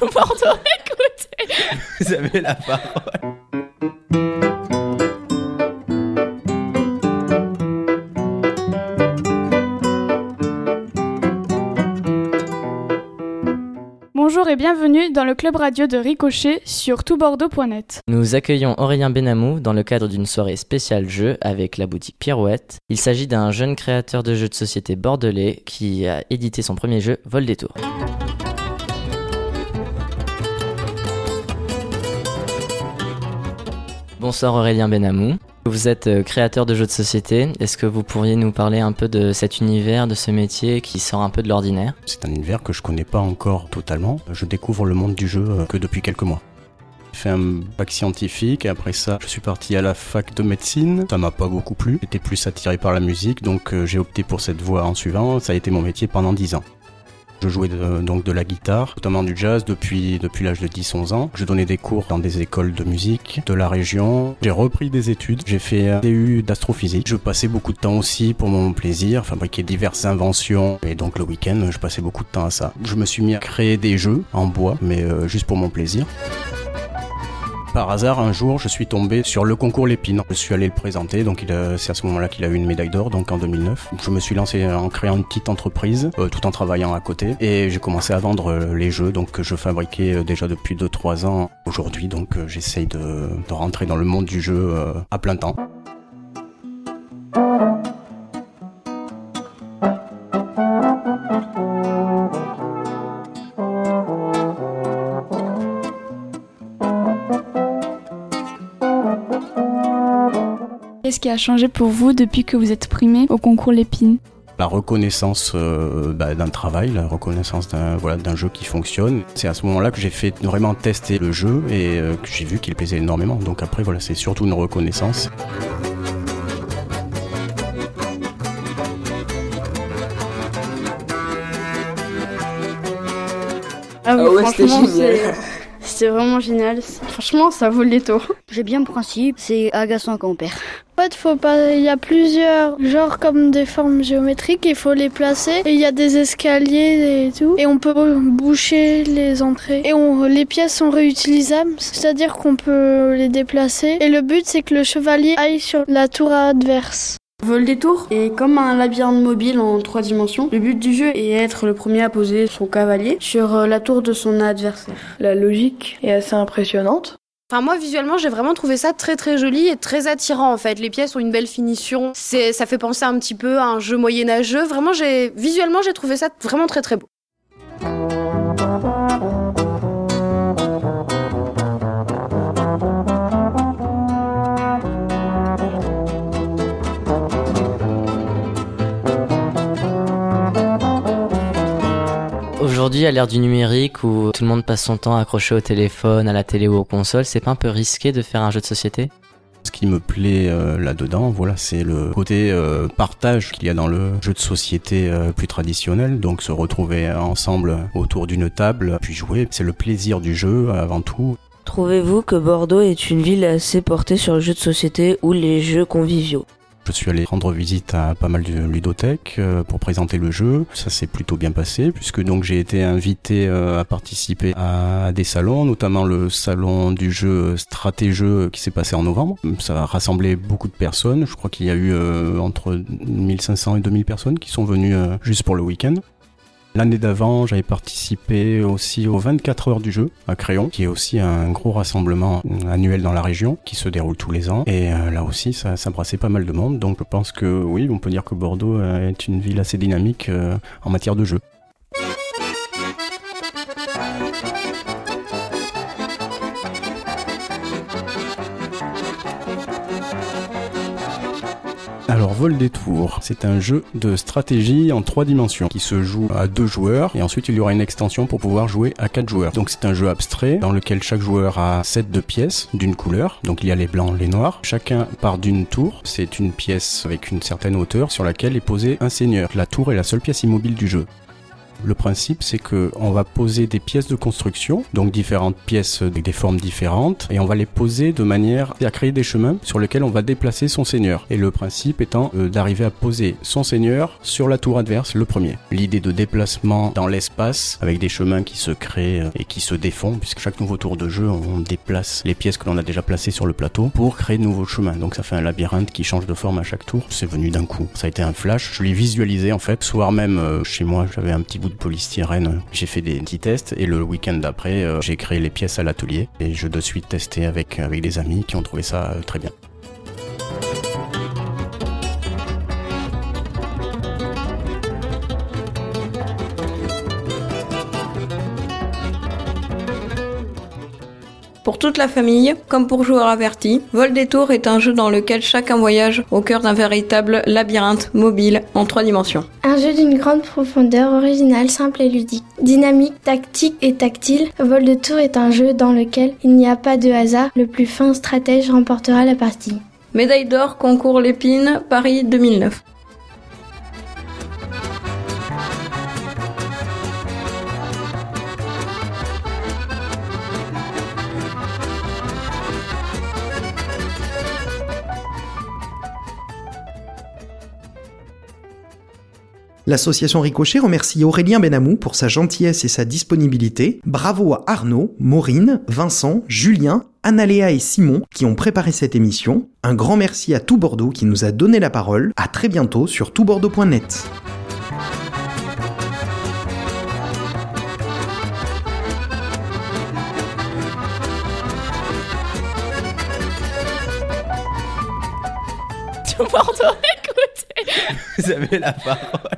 Radio Bordeaux. Écoutez. Vous avez la parole. Bonjour et bienvenue dans le club radio de Ricochet sur toutbordeaux.net. Nous accueillons Aurélien Benamou dans le cadre d'une soirée spéciale jeu avec la boutique Pirouette. Il s'agit d'un jeune créateur de jeux de société bordelais qui a édité son premier jeu Vol des Tours. Bonsoir Aurélien Benamou. Vous êtes euh, créateur de jeux de société. Est-ce que vous pourriez nous parler un peu de cet univers, de ce métier qui sort un peu de l'ordinaire? C'est un univers que je connais pas encore totalement. Je découvre le monde du jeu euh, que depuis quelques mois. J'ai fait un bac scientifique et après ça, je suis parti à la fac de médecine. Ça m'a pas beaucoup plu. J'étais plus attiré par la musique, donc euh, j'ai opté pour cette voie en suivant. Ça a été mon métier pendant 10 ans. Je jouais de, donc de la guitare, notamment du jazz depuis, depuis l'âge de 10-11 ans. Je donnais des cours dans des écoles de musique de la région. J'ai repris des études. J'ai fait un DU d'astrophysique. Je passais beaucoup de temps aussi pour mon plaisir, fabriquer diverses inventions. Et donc le week-end, je passais beaucoup de temps à ça. Je me suis mis à créer des jeux en bois, mais euh, juste pour mon plaisir. Par hasard, un jour, je suis tombé sur le concours Lépine. Je suis allé le présenter, donc c'est à ce moment-là qu'il a eu une médaille d'or, donc en 2009. Je me suis lancé en créant une petite entreprise, euh, tout en travaillant à côté, et j'ai commencé à vendre euh, les jeux, donc que je fabriquais euh, déjà depuis 2-3 ans. Aujourd'hui, donc j'essaye de, de, rentrer dans le monde du jeu à plein temps. Qu'est-ce qui a changé pour vous depuis que vous êtes primé au concours Lépine la reconnaissance euh, bah, d'un travail, la reconnaissance d'un voilà, d'un jeu qui fonctionne. C'est à ce moment-là que j'ai fait vraiment tester le jeu et euh, que j'ai vu qu'il plaisait énormément. Donc après voilà, c'est surtout une reconnaissance. Ah, oui, ah ouais, c'était génial. C'est vraiment génial. Franchement, ça vaut les tours. J'ai bien le principe, c'est agaçant quand on perd. En fait, faut pas. Il y a plusieurs genres comme des formes géométriques. Il faut les placer. Et il y a des escaliers et tout. Et on peut boucher les entrées. Et on, les pièces sont réutilisables, c'est-à-dire qu'on peut les déplacer. Et le but, c'est que le chevalier aille sur la tour adverse. Vol des tours est comme un labyrinthe mobile en trois dimensions. Le but du jeu est être le premier à poser son cavalier sur euh, la tour de son adversaire. La logique est assez impressionnante. Enfin moi visuellement j'ai vraiment trouvé ça très très joli et très attirant en fait. Les pièces ont une belle finition. C'est ça fait penser un petit peu à un jeu moyenâgeux. Vraiment j'ai visuellement j'ai trouvé ça vraiment très très beau. Aujourd'hui, à l'ère du numérique où tout le monde passe son temps accroché au téléphone, à la télé ou aux consoles, c'est pas un peu risqué de faire un jeu de société? Ce qui me plaît euh, là-dedans, voilà, c'est le côté euh, partage qu'il y a dans le jeu de société euh, plus traditionnel. Donc se retrouver ensemble autour d'une table, puis jouer, c'est le plaisir du jeu avant tout. Trouvez-vous que Bordeaux est une ville assez portée sur le jeu de société ou les jeux conviviaux? Je suis allé rendre visite à pas mal de ludothèques euh, pour présenter le jeu. Ça s'est plutôt bien passé puisque donc j'ai été invité euh, à participer à des salons, notamment le salon du jeu Stratégeux qui s'est passé en novembre. Ça a rassemblé beaucoup de personnes. Je crois qu'il y a eu euh, entre 1500 et 2000 personnes qui sont venues juste pour le week-end. L'année d'avant, j'avais participé aussi aux 24 heures du jeu à Crayon, qui est aussi un gros rassemblement annuel dans la région, qui se déroule tous les ans. Et euh, là aussi, ça, ça brassait pas mal de monde. Donc je pense que oui, on peut dire que Bordeaux euh, est une ville assez dynamique euh, en matière de jeu. Vol des Tours, c'est un jeu de stratégie en trois dimensions qui se joue à deux joueurs et ensuite il y aura une extension pour pouvoir jouer à quatre joueurs. Donc c'est un jeu abstrait dans lequel chaque joueur a sept de pièces d'une couleur. Donc il y a les blancs, les noirs. Chacun part d'une tour. C'est une pièce avec une certaine hauteur sur laquelle est posé un seigneur. La tour est la seule pièce immobile du jeu. Le principe, c'est que on va poser des pièces de construction, donc différentes pièces avec des formes différentes, et on va les poser de manière à créer des chemins sur lesquels on va déplacer son seigneur. Et le principe étant euh, d'arriver à poser son seigneur sur la tour adverse, le premier. L'idée de déplacement dans l'espace, avec des chemins qui se créent euh, et qui se défont, puisque chaque nouveau tour de jeu, on déplace les pièces que l'on a déjà placées sur le plateau pour créer de nouveaux chemins. Donc ça fait un labyrinthe qui change de forme à chaque tour. C'est venu d'un coup. Ça a été un flash. Je l'ai visualisé en fait. Soir même, euh, chez moi, j'avais un petit bout de polystyrène. J'ai fait des petits tests et le week-end d'après, euh, j'ai créé les pièces à l'atelier et je de suite testé avec, avec des amis qui ont trouvé ça euh, très bien. Pour toute la famille, comme pour joueurs avertis, Vol des Tours est un jeu dans lequel chacun voyage au cœur d'un véritable labyrinthe mobile en trois dimensions. Un jeu d'une grande profondeur, original, simple et ludique. Dynamique, tactique et tactile, Vol de Tour est un jeu dans lequel il n'y a pas de hasard, le plus fin stratège remportera la partie. Médaille d'or, concours Lépine, Paris 2009. L'association Ricochet remercie Aurélien Benamou pour sa gentillesse et sa disponibilité. Bravo à Arnaud, Maureen, Vincent, Julien, Analéa et Simon qui ont préparé cette émission. Un grand merci à Tout Bordeaux qui nous a donné la parole. À très bientôt sur toutbordeaux.net. Tout Bordeaux, écoutez. Vous avez la parole.